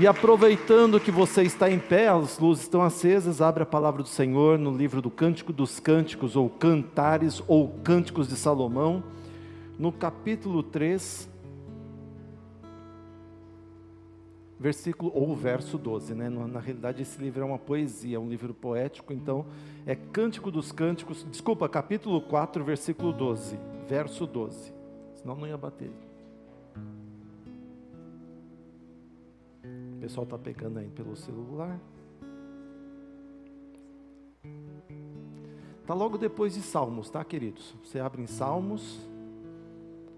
E aproveitando que você está em pé, as luzes estão acesas, abre a palavra do Senhor no livro do Cântico dos Cânticos, ou Cantares, ou Cânticos de Salomão, no capítulo 3, versículo ou verso 12, né? Na realidade, esse livro é uma poesia, é um livro poético, então é Cântico dos Cânticos, desculpa, capítulo 4, versículo 12, verso 12. Senão não ia bater. O pessoal está pegando aí pelo celular. Está logo depois de Salmos, tá, queridos? Você abre em Salmos,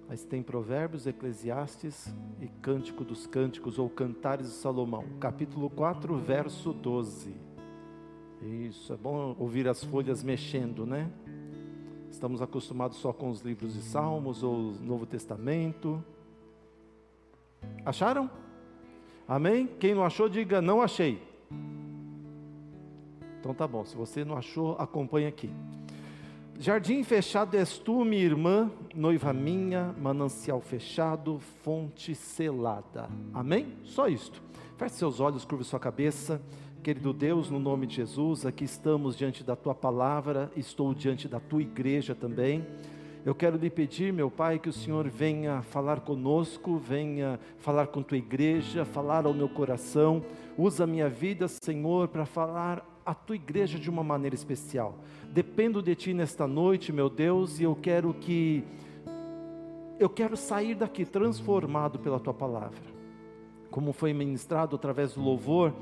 aí tem Provérbios, Eclesiastes e Cântico dos Cânticos ou Cantares de Salomão, capítulo 4, verso 12. Isso, é bom ouvir as folhas mexendo, né? Estamos acostumados só com os livros de Salmos ou Novo Testamento. Acharam? Amém? Quem não achou, diga não achei. Então tá bom, se você não achou, acompanhe aqui. Jardim fechado és tu, minha irmã, noiva minha, manancial fechado, fonte selada. Amém? Só isto. Feche seus olhos, curva sua cabeça. Querido Deus, no nome de Jesus, aqui estamos diante da tua palavra, estou diante da tua igreja também. Eu quero lhe pedir, meu Pai, que o Senhor venha falar conosco, venha falar com tua igreja, falar ao meu coração. Usa a minha vida, Senhor, para falar à tua igreja de uma maneira especial. Dependo de ti nesta noite, meu Deus, e eu quero que eu quero sair daqui transformado pela tua palavra. Como foi ministrado através do louvor,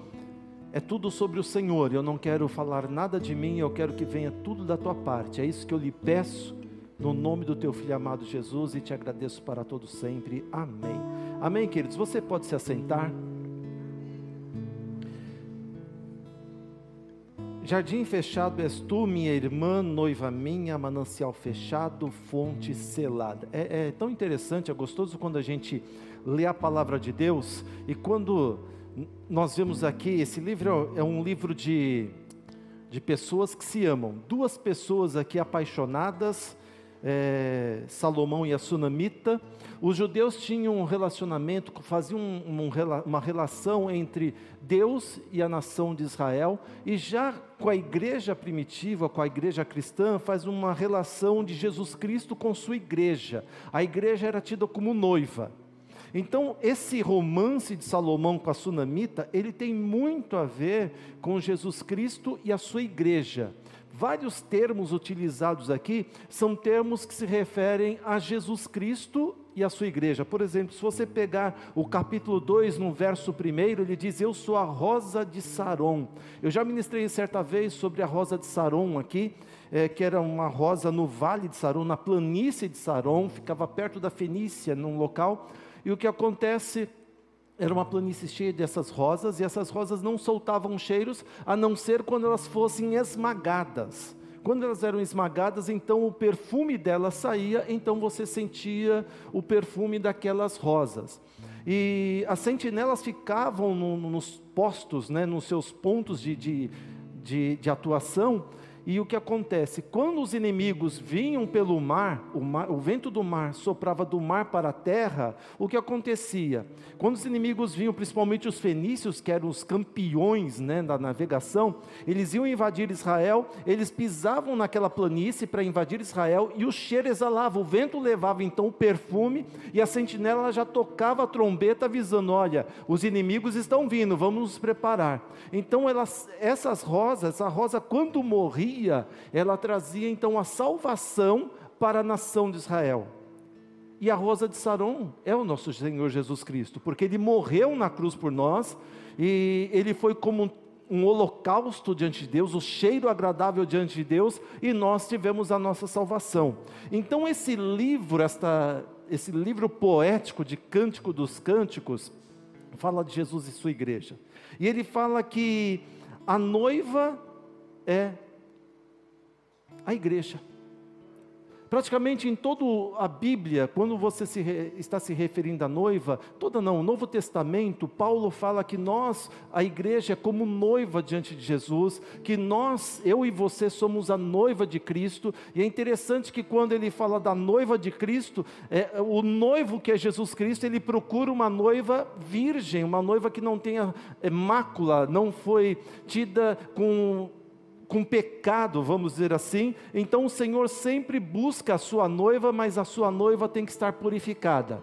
é tudo sobre o Senhor. Eu não quero falar nada de mim, eu quero que venha tudo da tua parte. É isso que eu lhe peço no nome do teu filho amado Jesus e te agradeço para todos sempre. Amém. Amém, queridos. Você pode se assentar. Jardim fechado és tu, minha irmã, noiva minha, manancial fechado, fonte selada. É, é, tão interessante, é gostoso quando a gente lê a palavra de Deus e quando nós vemos aqui, esse livro é um livro de, de pessoas que se amam. Duas pessoas aqui apaixonadas, é, Salomão e a Sunamita, os judeus tinham um relacionamento, faziam um, um, uma relação entre Deus e a nação de Israel, e já com a igreja primitiva, com a igreja cristã, faz uma relação de Jesus Cristo com sua igreja. A igreja era tida como noiva. Então, esse romance de Salomão com a Sunamita, ele tem muito a ver com Jesus Cristo e a sua igreja. Vários termos utilizados aqui são termos que se referem a Jesus Cristo e a sua igreja. Por exemplo, se você pegar o capítulo 2, no verso 1, ele diz: Eu sou a rosa de Saron. Eu já ministrei certa vez sobre a rosa de Saron aqui, é, que era uma rosa no vale de Saron, na planície de Saron, ficava perto da Fenícia, num local. E o que acontece era uma planície cheia dessas rosas, e essas rosas não soltavam cheiros, a não ser quando elas fossem esmagadas. Quando elas eram esmagadas, então o perfume delas saía, então você sentia o perfume daquelas rosas. E as sentinelas ficavam no, nos postos, né, nos seus pontos de, de, de, de atuação, e o que acontece? Quando os inimigos vinham pelo mar o, mar, o vento do mar soprava do mar para a terra, o que acontecia? Quando os inimigos vinham, principalmente os fenícios, que eram os campeões né, da navegação, eles iam invadir Israel, eles pisavam naquela planície para invadir Israel e o cheiro exalava, o vento levava então o perfume e a sentinela já tocava a trombeta avisando: olha, os inimigos estão vindo, vamos nos preparar. Então elas, essas rosas, essa rosa quando morria, ela trazia então a salvação para a nação de Israel. E a rosa de Saron é o nosso Senhor Jesus Cristo, porque ele morreu na cruz por nós e ele foi como um, um holocausto diante de Deus, o cheiro agradável diante de Deus, e nós tivemos a nossa salvação. Então esse livro, esta, esse livro poético de Cântico dos Cânticos, fala de Jesus e sua igreja. E ele fala que a noiva é a igreja. Praticamente em toda a Bíblia, quando você se re, está se referindo à noiva, toda não, o Novo Testamento, Paulo fala que nós, a igreja, é como noiva diante de Jesus, que nós, eu e você, somos a noiva de Cristo, e é interessante que quando ele fala da noiva de Cristo, é, o noivo que é Jesus Cristo, ele procura uma noiva virgem, uma noiva que não tenha é, mácula, não foi tida com com pecado, vamos dizer assim, então o Senhor sempre busca a sua noiva, mas a sua noiva tem que estar purificada.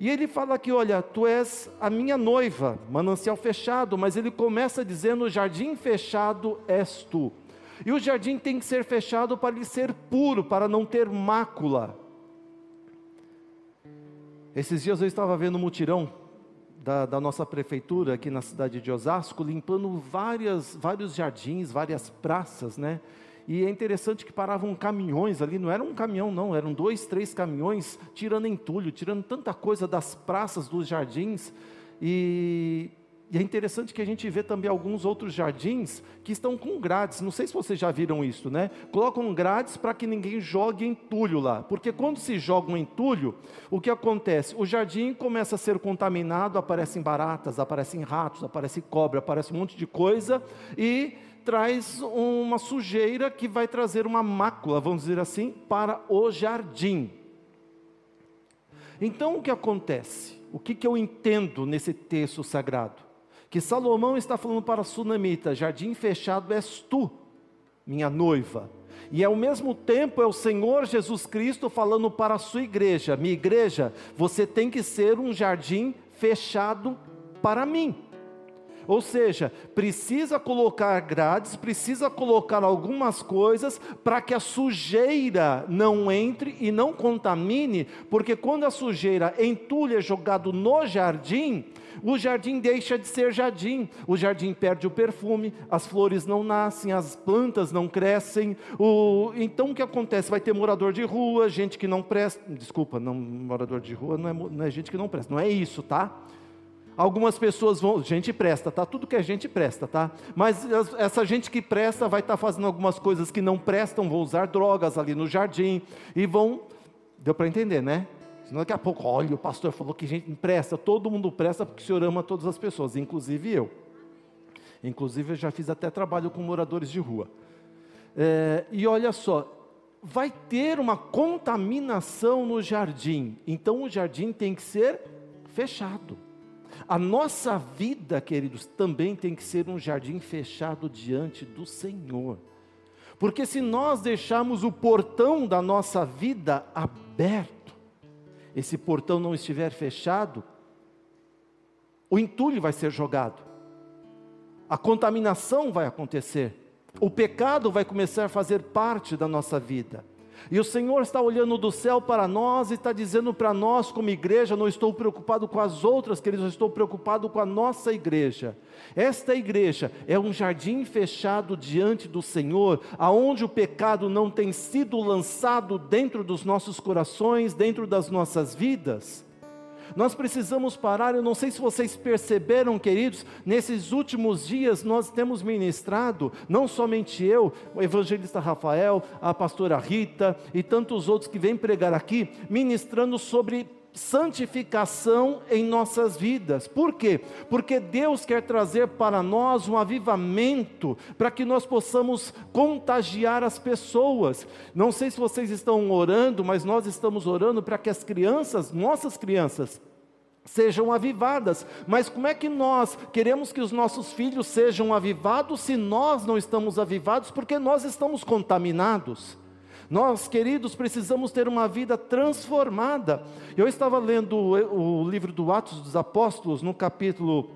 E ele fala aqui: olha, tu és a minha noiva, manancial fechado, mas ele começa dizendo: jardim fechado és tu. E o jardim tem que ser fechado para ele ser puro, para não ter mácula. Esses dias eu estava vendo um mutirão da, da, nossa prefeitura aqui na cidade de Osasco, limpando várias, vários jardins, várias praças, né? E é interessante que paravam caminhões ali, não era um caminhão, não, eram dois, três caminhões tirando entulho, tirando tanta coisa das praças, dos jardins. E e é interessante que a gente vê também alguns outros jardins que estão com grades. Não sei se vocês já viram isso, né? Colocam grades para que ninguém jogue entulho lá. Porque quando se joga um entulho, o que acontece? O jardim começa a ser contaminado, aparecem baratas, aparecem ratos, aparece cobra, aparece um monte de coisa e traz uma sujeira que vai trazer uma mácula, vamos dizer assim, para o jardim. Então o que acontece? O que, que eu entendo nesse texto sagrado? Que Salomão está falando para a sunamita: jardim fechado és tu, minha noiva. E ao mesmo tempo é o Senhor Jesus Cristo falando para a sua igreja: minha igreja, você tem que ser um jardim fechado para mim. Ou seja, precisa colocar grades, precisa colocar algumas coisas para que a sujeira não entre e não contamine, porque quando a sujeira entulha é jogado no jardim, o jardim deixa de ser jardim, o jardim perde o perfume, as flores não nascem, as plantas não crescem. O... Então o que acontece? Vai ter morador de rua, gente que não presta. Desculpa, não, morador de rua não é, não é gente que não presta, não é isso, tá? Algumas pessoas vão, gente presta, tá? Tudo que é gente presta, tá? Mas essa gente que presta vai estar tá fazendo algumas coisas que não prestam, vão usar drogas ali no jardim e vão. Deu para entender, né? Senão daqui a pouco, olha, o pastor falou que gente presta, todo mundo presta porque o Senhor ama todas as pessoas, inclusive eu. Inclusive eu já fiz até trabalho com moradores de rua. É, e olha só, vai ter uma contaminação no jardim, então o jardim tem que ser fechado. A nossa vida, queridos, também tem que ser um jardim fechado diante do Senhor. Porque se nós deixarmos o portão da nossa vida aberto, esse portão não estiver fechado, o entulho vai ser jogado, a contaminação vai acontecer, o pecado vai começar a fazer parte da nossa vida. E o Senhor está olhando do céu para nós e está dizendo para nós, como igreja, não estou preocupado com as outras, queridos, eu estou preocupado com a nossa igreja. Esta igreja é um jardim fechado diante do Senhor, aonde o pecado não tem sido lançado dentro dos nossos corações, dentro das nossas vidas. Nós precisamos parar, eu não sei se vocês perceberam, queridos, nesses últimos dias nós temos ministrado, não somente eu, o evangelista Rafael, a pastora Rita e tantos outros que vêm pregar aqui, ministrando sobre santificação em nossas vidas. Por quê? Porque Deus quer trazer para nós um avivamento para que nós possamos contagiar as pessoas. Não sei se vocês estão orando, mas nós estamos orando para que as crianças, nossas crianças, sejam avivadas. Mas como é que nós queremos que os nossos filhos sejam avivados se nós não estamos avivados porque nós estamos contaminados? Nós, queridos, precisamos ter uma vida transformada. Eu estava lendo o, livro do Atos dos Apóstolos, no capítulo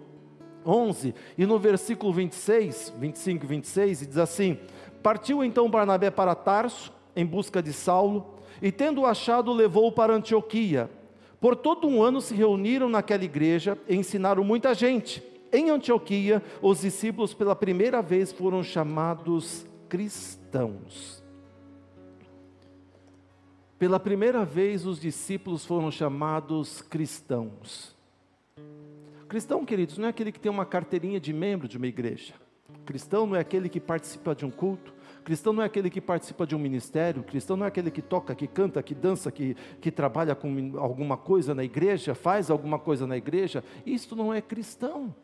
11, e no versículo 26, 25 e 26, e diz assim: Partiu então Barnabé para Tarso, em busca de Saulo, e tendo achado, levou-o para Antioquia. Por todo um ano se reuniram naquela igreja e ensinaram muita gente. Em Antioquia, os discípulos pela primeira vez foram chamados cristãos. Pela primeira vez, os discípulos foram chamados cristãos. Cristão, queridos, não é aquele que tem uma carteirinha de membro de uma igreja. Cristão não é aquele que participa de um culto. Cristão não é aquele que participa de um ministério, cristão não é aquele que toca, que canta, que dança, que, que trabalha com alguma coisa na igreja, faz alguma coisa na igreja. Isso não é cristão.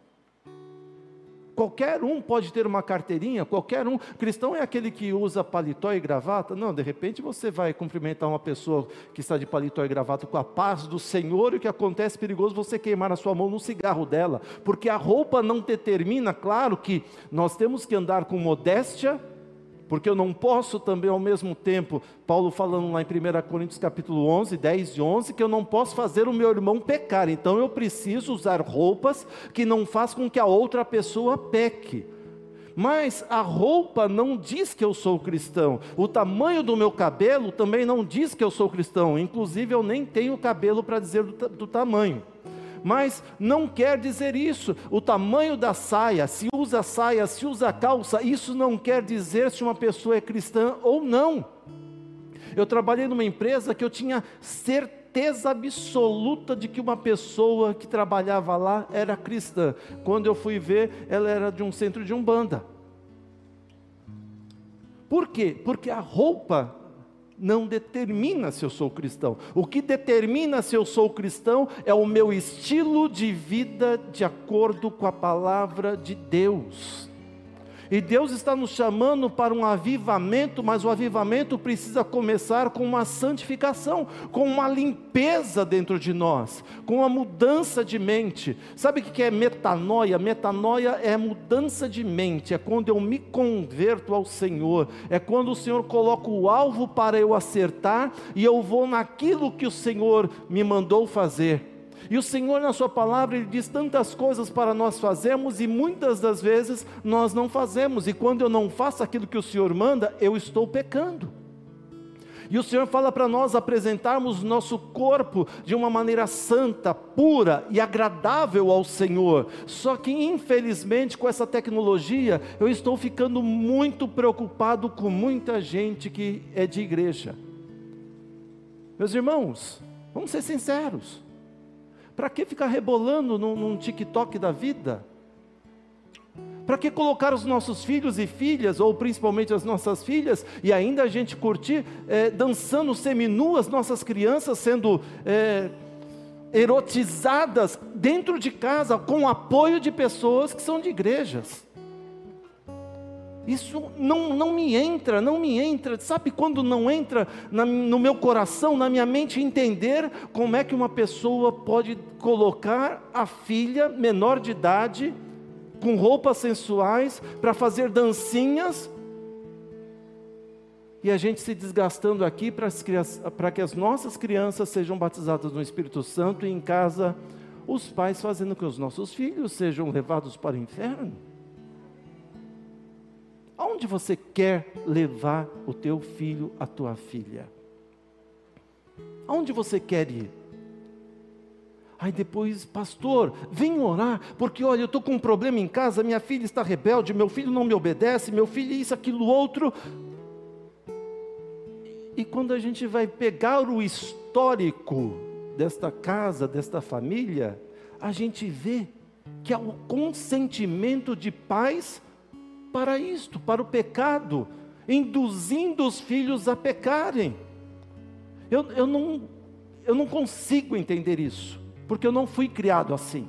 Qualquer um pode ter uma carteirinha, qualquer um. Cristão é aquele que usa paletó e gravata? Não, de repente você vai cumprimentar uma pessoa que está de paletó e gravata com a paz do Senhor e o que acontece perigoso você queimar a sua mão no cigarro dela, porque a roupa não determina, claro que nós temos que andar com modéstia, porque eu não posso também ao mesmo tempo, Paulo falando lá em 1 Coríntios capítulo 11, 10 e 11, que eu não posso fazer o meu irmão pecar, então eu preciso usar roupas que não faz com que a outra pessoa peque. Mas a roupa não diz que eu sou cristão. O tamanho do meu cabelo também não diz que eu sou cristão. Inclusive, eu nem tenho cabelo para dizer do, do tamanho mas não quer dizer isso. O tamanho da saia, se usa saia, se usa calça, isso não quer dizer se uma pessoa é cristã ou não. Eu trabalhei numa empresa que eu tinha certeza absoluta de que uma pessoa que trabalhava lá era cristã. Quando eu fui ver, ela era de um centro de umbanda. Por quê? Porque a roupa não determina se eu sou cristão. O que determina se eu sou cristão é o meu estilo de vida de acordo com a palavra de Deus. E Deus está nos chamando para um avivamento, mas o avivamento precisa começar com uma santificação, com uma limpeza dentro de nós, com uma mudança de mente. Sabe o que é metanoia? Metanoia é mudança de mente, é quando eu me converto ao Senhor, é quando o Senhor coloca o alvo para eu acertar e eu vou naquilo que o Senhor me mandou fazer. E o Senhor, na Sua palavra, Ele diz tantas coisas para nós fazermos e muitas das vezes nós não fazemos. E quando eu não faço aquilo que o Senhor manda, eu estou pecando. E o Senhor fala para nós apresentarmos nosso corpo de uma maneira santa, pura e agradável ao Senhor. Só que, infelizmente, com essa tecnologia, eu estou ficando muito preocupado com muita gente que é de igreja. Meus irmãos, vamos ser sinceros. Para que ficar rebolando num, num TikTok da vida? Para que colocar os nossos filhos e filhas, ou principalmente as nossas filhas, e ainda a gente curtir é, dançando seminuas, nossas crianças sendo é, erotizadas dentro de casa, com o apoio de pessoas que são de igrejas? Isso não, não me entra, não me entra. Sabe quando não entra na, no meu coração, na minha mente, entender como é que uma pessoa pode colocar a filha menor de idade, com roupas sensuais, para fazer dancinhas, e a gente se desgastando aqui para que as nossas crianças sejam batizadas no Espírito Santo e em casa os pais fazendo que os nossos filhos sejam levados para o inferno. Aonde você quer levar o teu filho, a tua filha? Aonde você quer ir? Aí depois, pastor, vem orar, porque olha, eu estou com um problema em casa, minha filha está rebelde, meu filho não me obedece, meu filho isso, aquilo, outro. E quando a gente vai pegar o histórico desta casa, desta família, a gente vê que há o consentimento de pais para isto, para o pecado, induzindo os filhos a pecarem. Eu, eu, não, eu não consigo entender isso, porque eu não fui criado assim.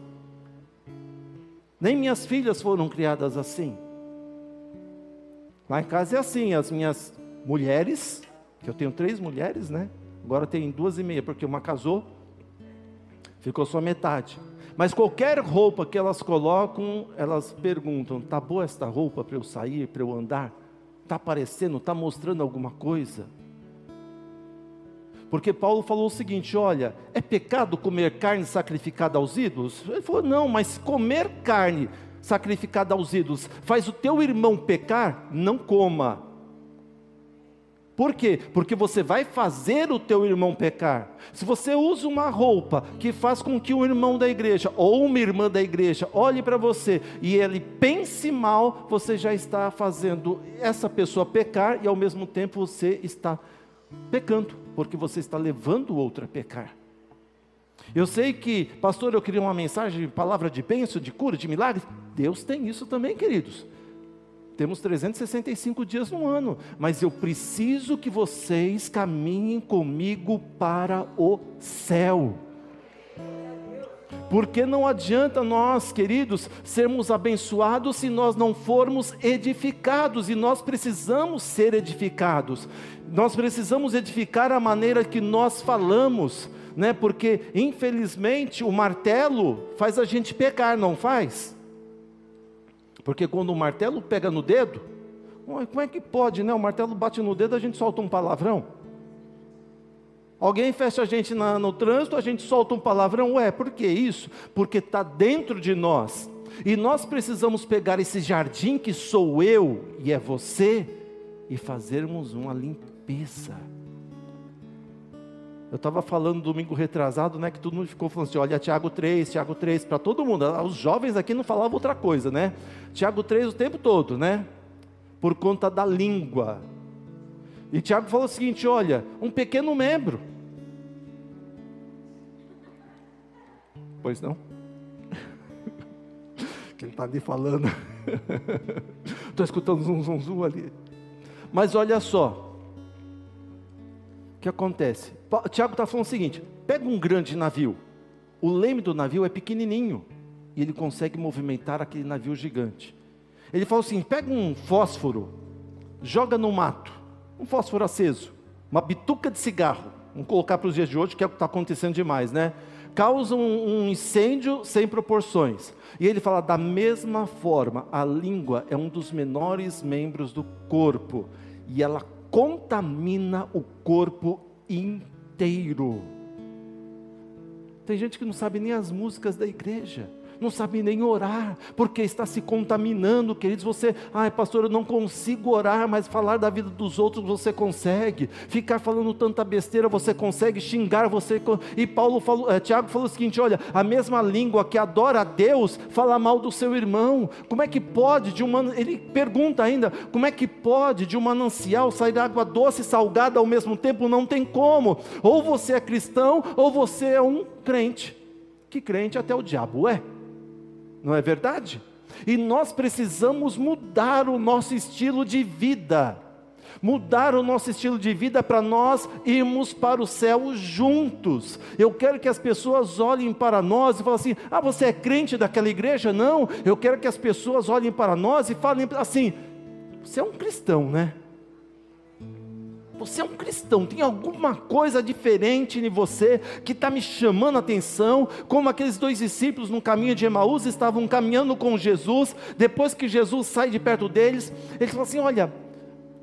Nem minhas filhas foram criadas assim. Lá em casa é assim, as minhas mulheres, que eu tenho três mulheres, né? Agora tem duas e meia, porque uma casou, ficou só metade. Mas qualquer roupa que elas colocam, elas perguntam: tá boa esta roupa para eu sair, para eu andar? Está aparecendo, está mostrando alguma coisa? Porque Paulo falou o seguinte: olha, é pecado comer carne sacrificada aos ídolos? Ele falou: não, mas comer carne sacrificada aos ídolos faz o teu irmão pecar? Não coma. Por quê? Porque você vai fazer o teu irmão pecar. Se você usa uma roupa que faz com que um irmão da igreja ou uma irmã da igreja olhe para você e ele pense mal, você já está fazendo essa pessoa pecar e ao mesmo tempo você está pecando, porque você está levando o outro a pecar. Eu sei que, pastor, eu queria uma mensagem, palavra de bênção, de cura, de milagre. Deus tem isso também, queridos. Temos 365 dias no ano, mas eu preciso que vocês caminhem comigo para o céu. Porque não adianta nós, queridos, sermos abençoados se nós não formos edificados, e nós precisamos ser edificados. Nós precisamos edificar a maneira que nós falamos, né? Porque infelizmente o martelo faz a gente pecar, não faz? Porque quando o martelo pega no dedo, como é que pode, né? O martelo bate no dedo, a gente solta um palavrão. Alguém fecha a gente na, no trânsito, a gente solta um palavrão. Ué, por que isso? Porque está dentro de nós. E nós precisamos pegar esse jardim que sou eu e é você e fazermos uma limpeza. Eu estava falando domingo retrasado, né? Que todo mundo ficou falando assim: olha, Tiago 3, Tiago 3, para todo mundo. Os jovens aqui não falavam outra coisa, né? Tiago 3 o tempo todo, né? Por conta da língua. E Tiago falou o seguinte: olha, um pequeno membro Pois não? Quem está ali falando. Estou escutando zum, zum, zum ali. Mas olha só. O que acontece? Tiago está falando o seguinte: pega um grande navio. O leme do navio é pequenininho. E ele consegue movimentar aquele navio gigante. Ele fala assim: pega um fósforo, joga no mato. Um fósforo aceso. Uma bituca de cigarro. Vamos colocar para os dias de hoje, que é o que está acontecendo demais, né? causam um incêndio sem proporções. E ele fala: da mesma forma, a língua é um dos menores membros do corpo e ela contamina o corpo inteiro. Tem gente que não sabe nem as músicas da igreja não sabe nem orar, porque está se contaminando, queridos. Você, ai, pastor, eu não consigo orar, mas falar da vida dos outros você consegue. Ficar falando tanta besteira você consegue, xingar você. E Paulo falou, é, Tiago falou o seguinte: olha, a mesma língua que adora a Deus fala mal do seu irmão. Como é que pode de uma. Ele pergunta ainda: como é que pode de um manancial sair água doce e salgada ao mesmo tempo? Não tem como. Ou você é cristão, ou você é um crente. Que crente até o diabo é não é verdade? E nós precisamos mudar o nosso estilo de vida, mudar o nosso estilo de vida para nós irmos para o céu juntos. Eu quero que as pessoas olhem para nós e falem assim: ah, você é crente daquela igreja? Não, eu quero que as pessoas olhem para nós e falem assim: você é um cristão, né? Você é um cristão, tem alguma coisa diferente em você que está me chamando a atenção, como aqueles dois discípulos no caminho de Emaús estavam caminhando com Jesus, depois que Jesus sai de perto deles, eles falam assim: olha,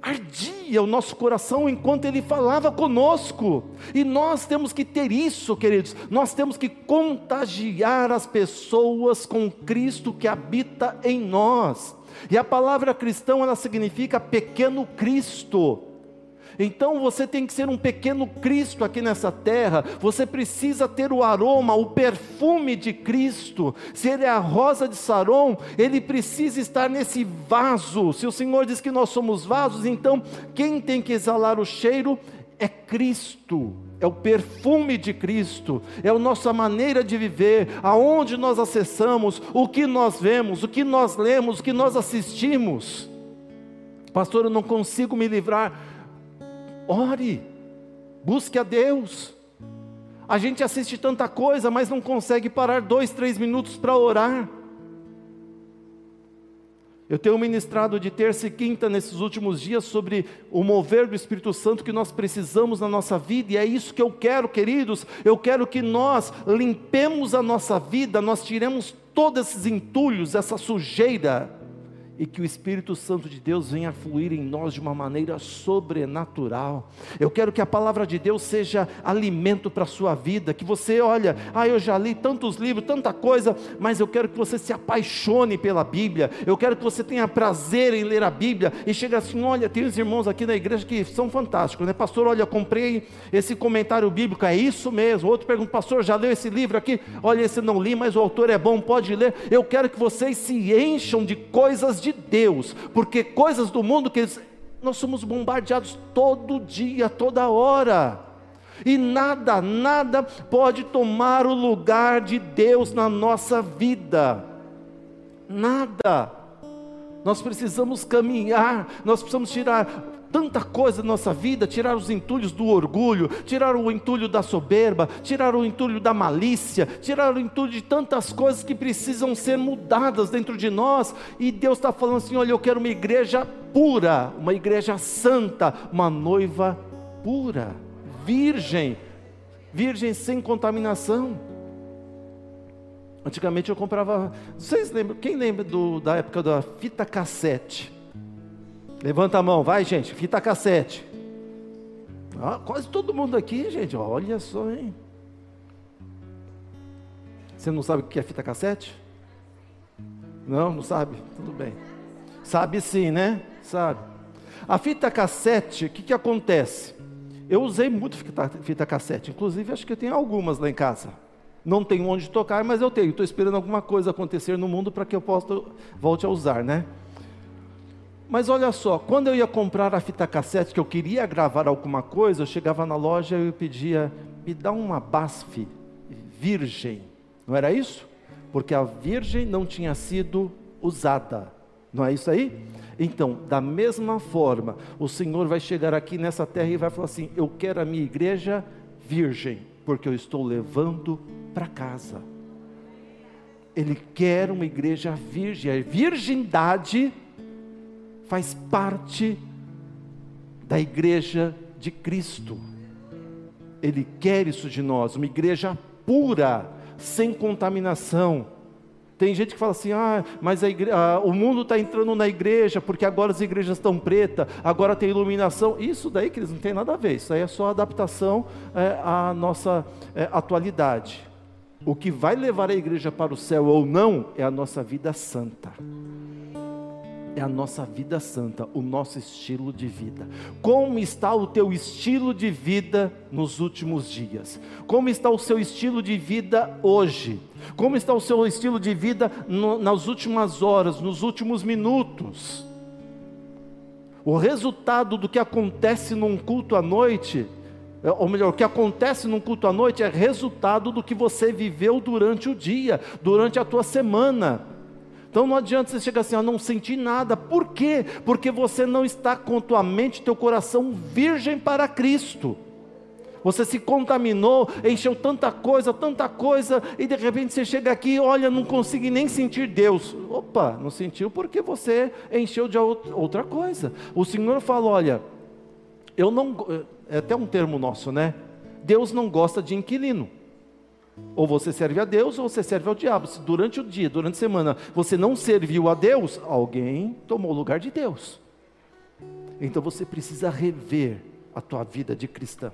ardia o nosso coração enquanto ele falava conosco. E nós temos que ter isso, queridos. Nós temos que contagiar as pessoas com Cristo que habita em nós. E a palavra cristão ela significa pequeno Cristo. Então você tem que ser um pequeno Cristo aqui nessa terra. Você precisa ter o aroma, o perfume de Cristo. Se ele é a rosa de Saron, ele precisa estar nesse vaso. Se o Senhor diz que nós somos vasos, então quem tem que exalar o cheiro é Cristo, é o perfume de Cristo, é a nossa maneira de viver, aonde nós acessamos, o que nós vemos, o que nós lemos, o que nós assistimos. Pastor, eu não consigo me livrar Ore, busque a Deus. A gente assiste tanta coisa, mas não consegue parar dois, três minutos para orar. Eu tenho ministrado de terça e quinta nesses últimos dias sobre o mover do Espírito Santo que nós precisamos na nossa vida, e é isso que eu quero, queridos. Eu quero que nós limpemos a nossa vida, nós tiremos todos esses entulhos, essa sujeira e que o Espírito Santo de Deus venha fluir em nós de uma maneira sobrenatural. Eu quero que a palavra de Deus seja alimento para a sua vida, que você olha, ah, eu já li tantos livros, tanta coisa, mas eu quero que você se apaixone pela Bíblia. Eu quero que você tenha prazer em ler a Bíblia e chegue assim, olha, tem uns irmãos aqui na igreja que são fantásticos, né? Pastor, olha, comprei esse comentário bíblico, é isso mesmo. Outro pergunta, pastor, já leu esse livro aqui? Olha, esse não li, mas o autor é bom, pode ler. Eu quero que vocês se encham de coisas de de Deus, porque coisas do mundo que eles, nós somos bombardeados todo dia, toda hora. E nada, nada pode tomar o lugar de Deus na nossa vida. Nada. nós precisamos caminhar, nós precisamos tirar tanta coisa da nossa vida, tirar os entulhos do orgulho, tirar o entulho da soberba, tirar o entulho da malícia, tirar o entulho de tantas coisas que precisam ser mudadas dentro de nós, e Deus está falando assim: olha, eu quero uma igreja pura, uma igreja santa, uma noiva pura, virgem, virgem sem contaminação. Antigamente eu comprava, vocês lembram, quem lembra do, da época da fita cassete? Levanta a mão, vai gente, fita cassete. Ah, quase todo mundo aqui, gente, olha só, hein? Você não sabe o que é fita cassete? Não, não sabe? Tudo bem. Sabe sim, né? Sabe. A fita cassete, o que, que acontece? Eu usei muito fita, fita cassete, inclusive acho que eu tenho algumas lá em casa. Não tenho onde tocar, mas eu tenho. Estou esperando alguma coisa acontecer no mundo para que eu possa volte a usar, né? Mas olha só, quando eu ia comprar a fita cassete, que eu queria gravar alguma coisa, eu chegava na loja e eu pedia, me dá uma BASF virgem. Não era isso? Porque a virgem não tinha sido usada. Não é isso aí? Então, da mesma forma, o Senhor vai chegar aqui nessa terra e vai falar assim: Eu quero a minha igreja virgem, porque eu estou levando para casa. Ele quer uma igreja virgem. A virgindade faz parte da igreja de Cristo. Ele quer isso de nós, uma igreja pura, sem contaminação. Tem gente que fala assim: ah, mas ah, o mundo está entrando na igreja porque agora as igrejas estão pretas, agora tem iluminação. Isso daí, que eles não tem nada a ver, isso aí é só adaptação é, à nossa é, atualidade. O que vai levar a igreja para o céu ou não é a nossa vida santa é a nossa vida santa, o nosso estilo de vida. Como está o teu estilo de vida nos últimos dias? Como está o seu estilo de vida hoje? Como está o seu estilo de vida no, nas últimas horas, nos últimos minutos? O resultado do que acontece num culto à noite, é, ou melhor, o que acontece num culto à noite é resultado do que você viveu durante o dia, durante a tua semana. Então não adianta você chegar assim, eu não senti nada. Por quê? Porque você não está com tua mente, teu coração virgem para Cristo. Você se contaminou, encheu tanta coisa, tanta coisa, e de repente você chega aqui, olha, não consigo nem sentir Deus. Opa, não sentiu porque você encheu de outra coisa. O Senhor fala: olha, eu não. É até um termo nosso, né? Deus não gosta de inquilino. Ou você serve a Deus ou você serve ao diabo. Se durante o dia, durante a semana, você não serviu a Deus, alguém tomou o lugar de Deus. Então você precisa rever a tua vida de cristão.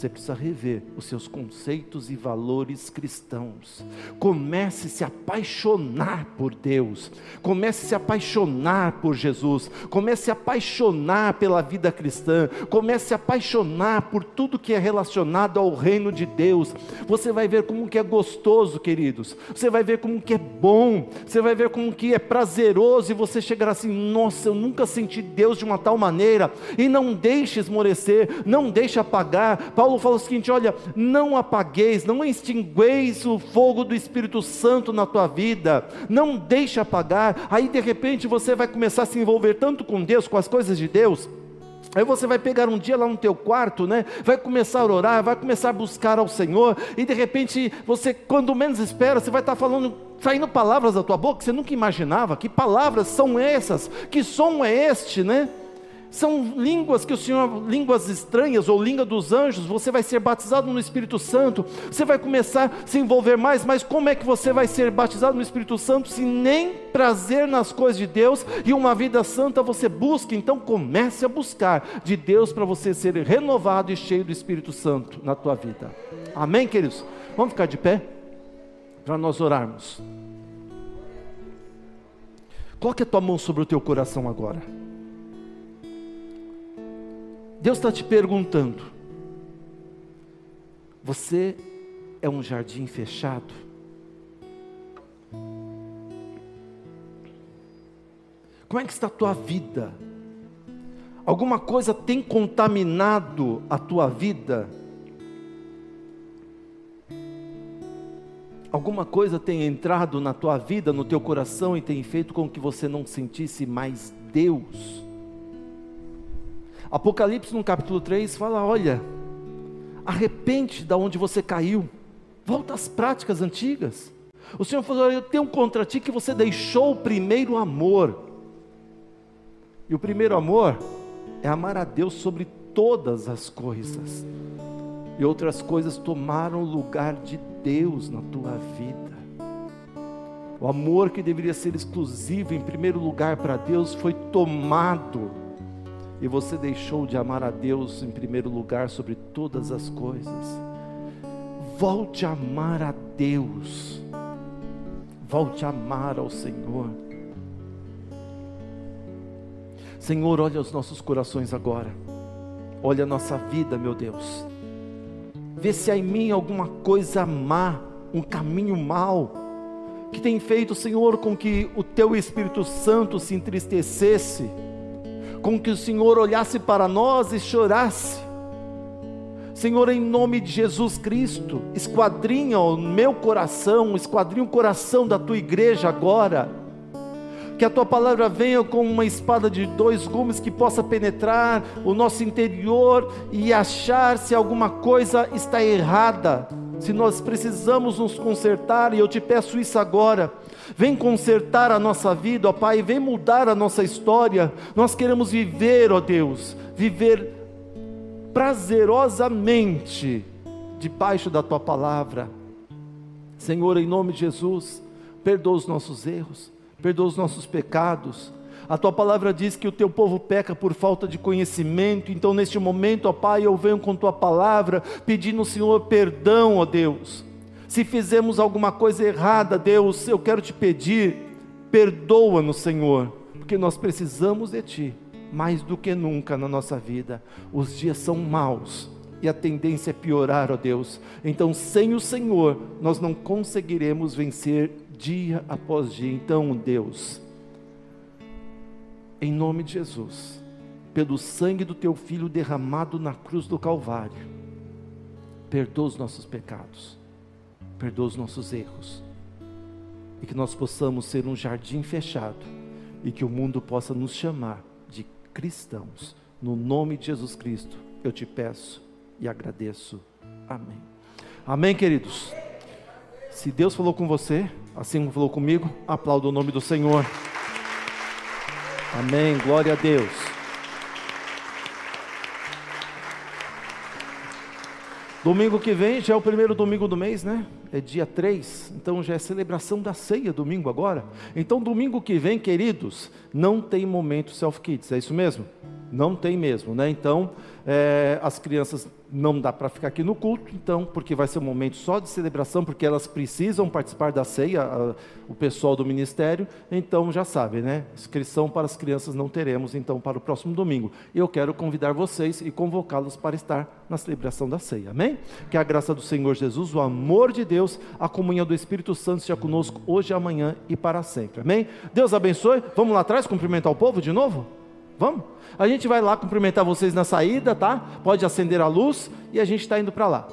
Você precisa rever os seus conceitos e valores cristãos. Comece a se apaixonar por Deus. Comece a se apaixonar por Jesus. Comece a apaixonar pela vida cristã. Comece a apaixonar por tudo que é relacionado ao reino de Deus. Você vai ver como que é gostoso, queridos. Você vai ver como que é bom. Você vai ver como que é prazeroso e você chegará assim: "Nossa, eu nunca senti Deus de uma tal maneira". E não deixe esmorecer, não deixe apagar. Paulo Paulo fala o seguinte: olha, não apagueis, não extingueis o fogo do Espírito Santo na tua vida, não deixe apagar. Aí de repente você vai começar a se envolver tanto com Deus, com as coisas de Deus. Aí você vai pegar um dia lá no teu quarto, né? Vai começar a orar, vai começar a buscar ao Senhor, e de repente você, quando menos espera, você vai estar falando, saindo palavras da tua boca que você nunca imaginava. Que palavras são essas? Que som é este, né? São línguas que o Senhor, línguas estranhas ou língua dos anjos, você vai ser batizado no Espírito Santo, você vai começar a se envolver mais, mas como é que você vai ser batizado no Espírito Santo se nem prazer nas coisas de Deus e uma vida santa você busca? Então comece a buscar de Deus para você ser renovado e cheio do Espírito Santo na tua vida. Amém, queridos? Vamos ficar de pé para nós orarmos. Coloque a tua mão sobre o teu coração agora. Deus está te perguntando: você é um jardim fechado? Como é que está a tua vida? Alguma coisa tem contaminado a tua vida? alguma coisa tem entrado na tua vida, no teu coração e tem feito com que você não sentisse mais Deus. Apocalipse no capítulo 3 fala: olha, arrepende da onde você caiu, volta às práticas antigas. O Senhor falou: Eu tenho contra ti que você deixou o primeiro amor. E o primeiro amor é amar a Deus sobre todas as coisas. E outras coisas tomaram o lugar de Deus na tua vida. O amor que deveria ser exclusivo em primeiro lugar para Deus foi tomado. E você deixou de amar a Deus em primeiro lugar sobre todas as coisas. Volte a amar a Deus. Volte a amar ao Senhor. Senhor, olha os nossos corações agora. Olha a nossa vida, meu Deus. Vê se há em mim alguma coisa má, um caminho mau, que tem feito, Senhor, com que o Teu Espírito Santo se entristecesse, com que o Senhor olhasse para nós e chorasse. Senhor, em nome de Jesus Cristo, esquadrinha o meu coração, esquadrinha o coração da tua igreja agora que a tua palavra venha como uma espada de dois gumes que possa penetrar o nosso interior e achar se alguma coisa está errada, se nós precisamos nos consertar, e eu te peço isso agora. Vem consertar a nossa vida, ó Pai, vem mudar a nossa história. Nós queremos viver, ó Deus, viver prazerosamente debaixo da tua palavra. Senhor, em nome de Jesus, perdoa os nossos erros perdoa os nossos pecados. A tua palavra diz que o teu povo peca por falta de conhecimento, então neste momento, ó Pai, eu venho com tua palavra pedindo, Senhor, perdão, ó Deus. Se fizemos alguma coisa errada, Deus, eu quero te pedir, perdoa-nos, Senhor, porque nós precisamos de ti mais do que nunca na nossa vida. Os dias são maus e a tendência é piorar, ó Deus. Então, sem o Senhor, nós não conseguiremos vencer dia após dia. Então, Deus, em nome de Jesus, pelo sangue do teu filho derramado na cruz do Calvário, perdoa os nossos pecados, perdoa os nossos erros, e que nós possamos ser um jardim fechado, e que o mundo possa nos chamar de cristãos. No nome de Jesus Cristo, eu te peço e agradeço. Amém. Amém, queridos. Se Deus falou com você, assim como falou comigo, aplauda o nome do Senhor. Amém. Glória a Deus. Domingo que vem já é o primeiro domingo do mês, né? É dia 3, então já é celebração da ceia, domingo agora. Então, domingo que vem, queridos, não tem momento self-kids, é isso mesmo? Não tem mesmo, né? Então, é, as crianças não dá para ficar aqui no culto, então, porque vai ser um momento só de celebração, porque elas precisam participar da ceia, a, o pessoal do ministério, então já sabe, né? Inscrição para as crianças não teremos, então, para o próximo domingo. Eu quero convidar vocês e convocá-los para estar na celebração da ceia, amém? Que a graça do Senhor Jesus, o amor de Deus, a comunhão do Espírito Santo seja conosco hoje, amanhã e para sempre, amém? Deus abençoe. Vamos lá atrás cumprimentar o povo de novo? Vamos? A gente vai lá cumprimentar vocês na saída, tá? Pode acender a luz e a gente está indo para lá.